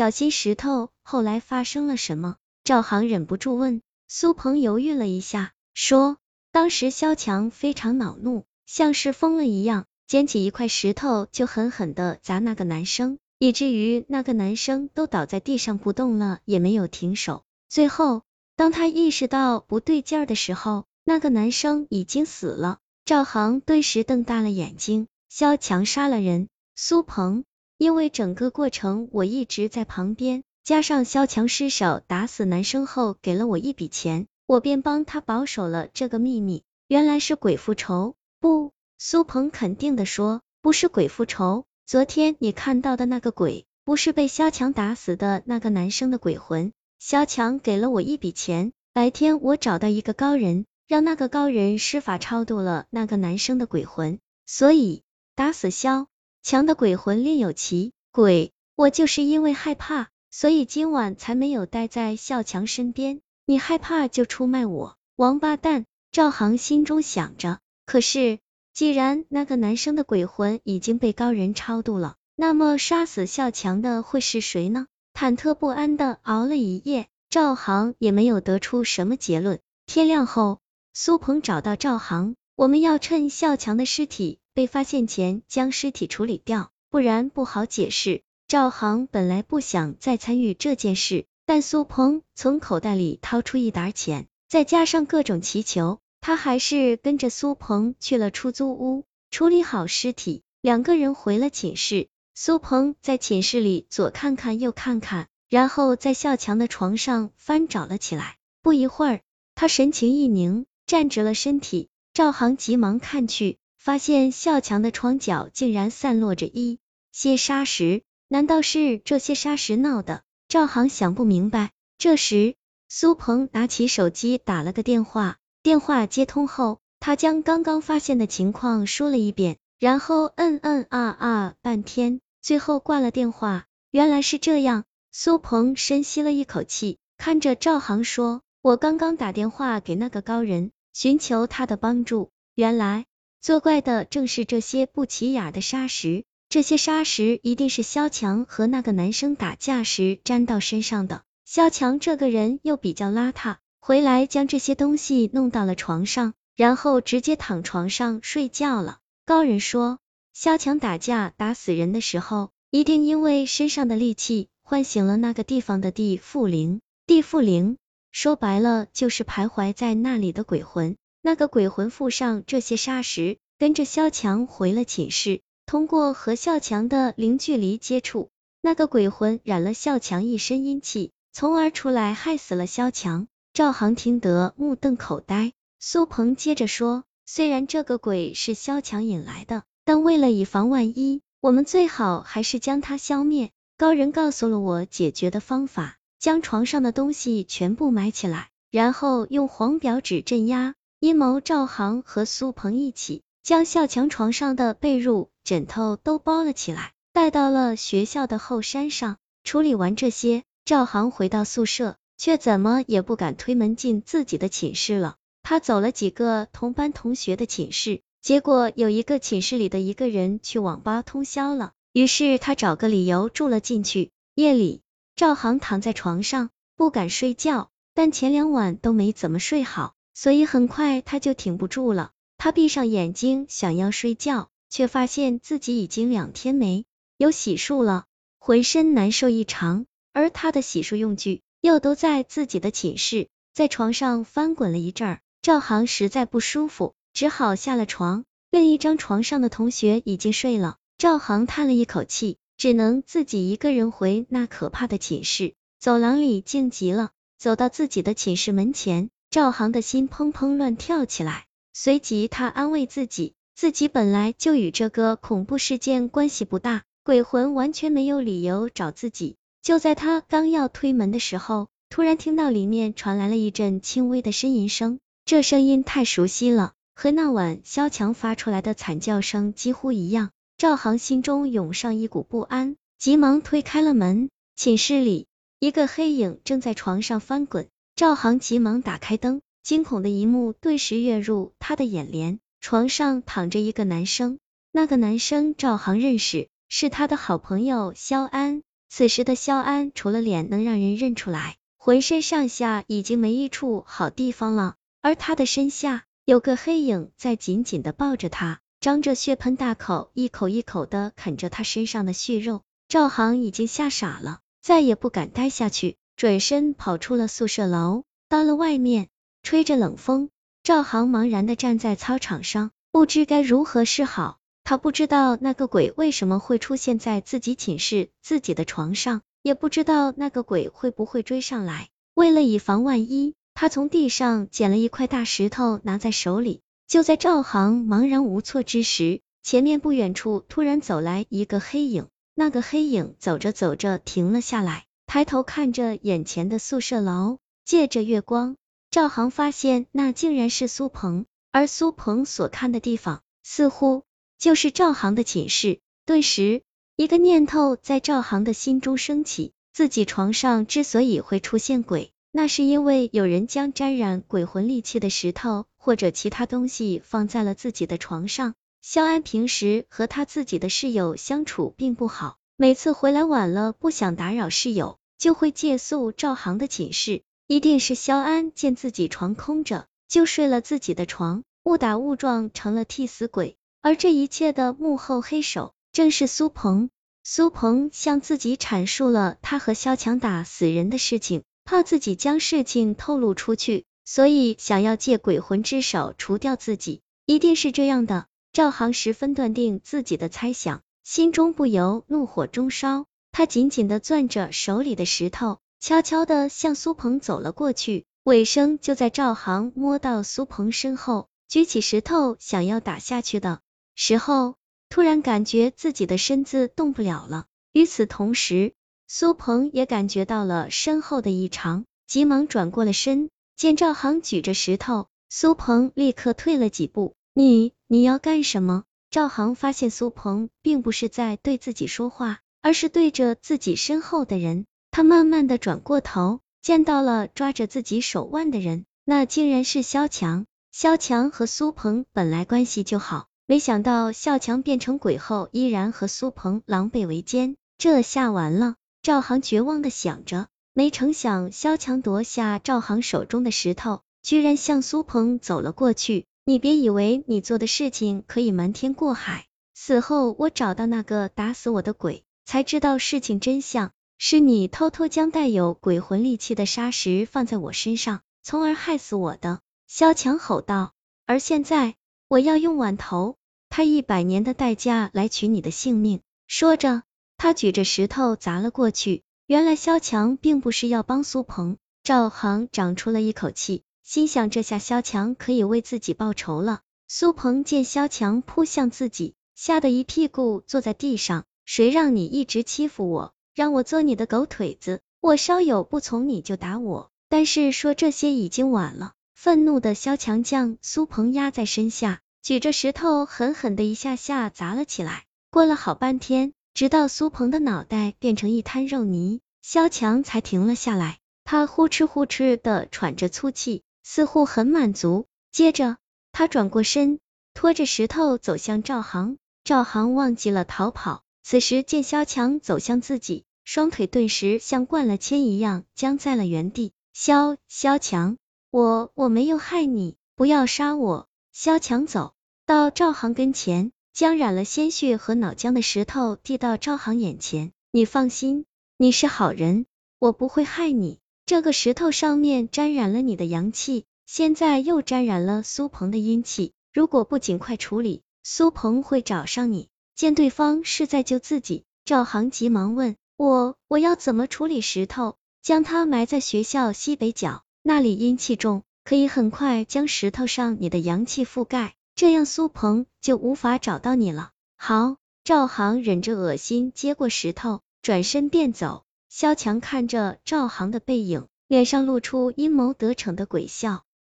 小心石头，后来发生了什么？赵航忍不住问。苏鹏犹豫了一下，说：“当时肖强非常恼怒，像是疯了一样，捡起一块石头就狠狠的砸那个男生，以至于那个男生都倒在地上不动了，也没有停手。最后，当他意识到不对劲儿的时候，那个男生已经死了。”赵航顿时瞪大了眼睛。肖强杀了人，苏鹏，因为整个过程我一直在旁边。加上萧强失手打死男生后给了我一笔钱，我便帮他保守了这个秘密。原来是鬼复仇？不，苏鹏肯定的说，不是鬼复仇。昨天你看到的那个鬼，不是被萧强打死的那个男生的鬼魂。萧强给了我一笔钱，白天我找到一个高人，让那个高人施法超度了那个男生的鬼魂。所以打死萧强的鬼魂另有其鬼，我就是因为害怕。所以今晚才没有待在孝强身边，你害怕就出卖我，王八蛋！赵航心中想着。可是，既然那个男生的鬼魂已经被高人超度了，那么杀死孝强的会是谁呢？忐忑不安的熬了一夜，赵航也没有得出什么结论。天亮后，苏鹏找到赵航，我们要趁孝强的尸体被发现前将尸体处理掉，不然不好解释。赵航本来不想再参与这件事，但苏鹏从口袋里掏出一沓钱，再加上各种祈求，他还是跟着苏鹏去了出租屋，处理好尸体，两个人回了寝室。苏鹏在寝室里左看看右看看，然后在孝强的床上翻找了起来。不一会儿，他神情一凝，站直了身体。赵航急忙看去，发现校墙的窗角竟然散落着一些沙石。难道是这些沙石闹的？赵航想不明白。这时，苏鹏拿起手机打了个电话，电话接通后，他将刚刚发现的情况说了一遍，然后嗯嗯啊啊半天，最后挂了电话。原来是这样，苏鹏深吸了一口气，看着赵航说：“我刚刚打电话给那个高人，寻求他的帮助。原来作怪的正是这些不起眼的沙石。”这些沙石一定是萧强和那个男生打架时粘到身上的。萧强这个人又比较邋遢，回来将这些东西弄到了床上，然后直接躺床上睡觉了。高人说，萧强打架打死人的时候，一定因为身上的戾气唤醒了那个地方的地缚灵。地缚灵说白了就是徘徊在那里的鬼魂。那个鬼魂附上这些沙石，跟着萧强回了寝室。通过和孝强的零距离接触，那个鬼魂染了孝强一身阴气，从而出来害死了萧强。赵航听得目瞪口呆。苏鹏接着说，虽然这个鬼是萧强引来的，但为了以防万一，我们最好还是将他消灭。高人告诉了我解决的方法，将床上的东西全部埋起来，然后用黄表纸镇压。阴谋，赵航和苏鹏一起将校墙床上的被褥。枕头都包了起来，带到了学校的后山上。处理完这些，赵航回到宿舍，却怎么也不敢推门进自己的寝室了。他走了几个同班同学的寝室，结果有一个寝室里的一个人去网吧通宵了，于是他找个理由住了进去。夜里，赵航躺在床上不敢睡觉，但前两晚都没怎么睡好，所以很快他就挺不住了。他闭上眼睛想要睡觉。却发现自己已经两天没有洗漱了，浑身难受异常，而他的洗漱用具又都在自己的寝室。在床上翻滚了一阵儿，赵航实在不舒服，只好下了床。另一张床上的同学已经睡了，赵航叹了一口气，只能自己一个人回那可怕的寝室。走廊里静极了，走到自己的寝室门前，赵航的心砰砰乱跳起来，随即他安慰自己。自己本来就与这个恐怖事件关系不大，鬼魂完全没有理由找自己。就在他刚要推门的时候，突然听到里面传来了一阵轻微的呻吟声，这声音太熟悉了，和那晚萧强发出来的惨叫声几乎一样。赵航心中涌上一股不安，急忙推开了门。寝室里，一个黑影正在床上翻滚。赵航急忙打开灯，惊恐的一幕顿时跃入他的眼帘。床上躺着一个男生，那个男生赵航认识，是他的好朋友肖安。此时的肖安除了脸能让人认出来，浑身上下已经没一处好地方了，而他的身下有个黑影在紧紧的抱着他，张着血盆大口，一口一口的啃着他身上的血肉。赵航已经吓傻了，再也不敢待下去，转身跑出了宿舍楼。到了外面，吹着冷风，赵航茫然的站在操场上，不知该如何是好。他不知道那个鬼为什么会出现在自己寝室自己的床上，也不知道那个鬼会不会追上来。为了以防万一，他从地上捡了一块大石头拿在手里。就在赵航茫然无措之时，前面不远处突然走来一个黑影。那个黑影走着走着停了下来，抬头看着眼前的宿舍楼，借着月光，赵航发现那竟然是苏鹏，而苏鹏所看的地方似乎。就是赵航的寝室，顿时一个念头在赵航的心中升起，自己床上之所以会出现鬼，那是因为有人将沾染鬼魂戾气的石头或者其他东西放在了自己的床上。肖安平时和他自己的室友相处并不好，每次回来晚了不想打扰室友，就会借宿赵航的寝室。一定是肖安见自己床空着，就睡了自己的床，误打误撞成了替死鬼。而这一切的幕后黑手正是苏鹏。苏鹏向自己阐述了他和萧强打死人的事情，怕自己将事情透露出去，所以想要借鬼魂之手除掉自己。一定是这样的，赵航十分断定自己的猜想，心中不由怒火中烧。他紧紧的攥着手里的石头，悄悄的向苏鹏走了过去。尾声就在赵航摸到苏鹏身后，举起石头想要打下去的。时候，突然感觉自己的身子动不了了。与此同时，苏鹏也感觉到了身后的异常，急忙转过了身。见赵航举着石头，苏鹏立刻退了几步。你你要干什么？赵航发现苏鹏并不是在对自己说话，而是对着自己身后的人。他慢慢的转过头，见到了抓着自己手腕的人，那竟然是萧强。萧强和苏鹏本来关系就好。没想到萧强变成鬼后，依然和苏鹏狼狈为奸，这下完了。赵航绝望的想着，没成想萧强夺下赵航手中的石头，居然向苏鹏走了过去。你别以为你做的事情可以瞒天过海，死后我找到那个打死我的鬼，才知道事情真相，是你偷偷将带有鬼魂利器的砂石放在我身上，从而害死我的。萧强吼道。而现在，我要用碗头。他一百年的代价来取你的性命。说着，他举着石头砸了过去。原来萧强并不是要帮苏鹏。赵航长出了一口气，心想这下萧强可以为自己报仇了。苏鹏见萧强扑向自己，吓得一屁股坐在地上。谁让你一直欺负我，让我做你的狗腿子？我稍有不从，你就打我。但是说这些已经晚了。愤怒的萧强将苏鹏压在身下。举着石头狠狠的一下下砸了起来，过了好半天，直到苏鹏的脑袋变成一滩肉泥，萧强才停了下来。他呼哧呼哧的喘着粗气，似乎很满足。接着，他转过身，拖着石头走向赵航。赵航忘记了逃跑，此时见萧强走向自己，双腿顿时像灌了铅一样僵在了原地。萧萧强，我我没有害你，不要杀我。萧强走到赵航跟前，将染了鲜血和脑浆的石头递到赵航眼前。你放心，你是好人，我不会害你。这个石头上面沾染了你的阳气，现在又沾染了苏鹏的阴气。如果不尽快处理，苏鹏会找上你。见对方是在救自己，赵航急忙问：我我要怎么处理石头？将它埋在学校西北角，那里阴气重。可以很快将石头上你的阳气覆盖，这样苏鹏就无法找到你了。好，赵航忍着恶心接过石头，转身便走。萧强看着赵航的背影，脸上露出阴谋得逞的鬼笑。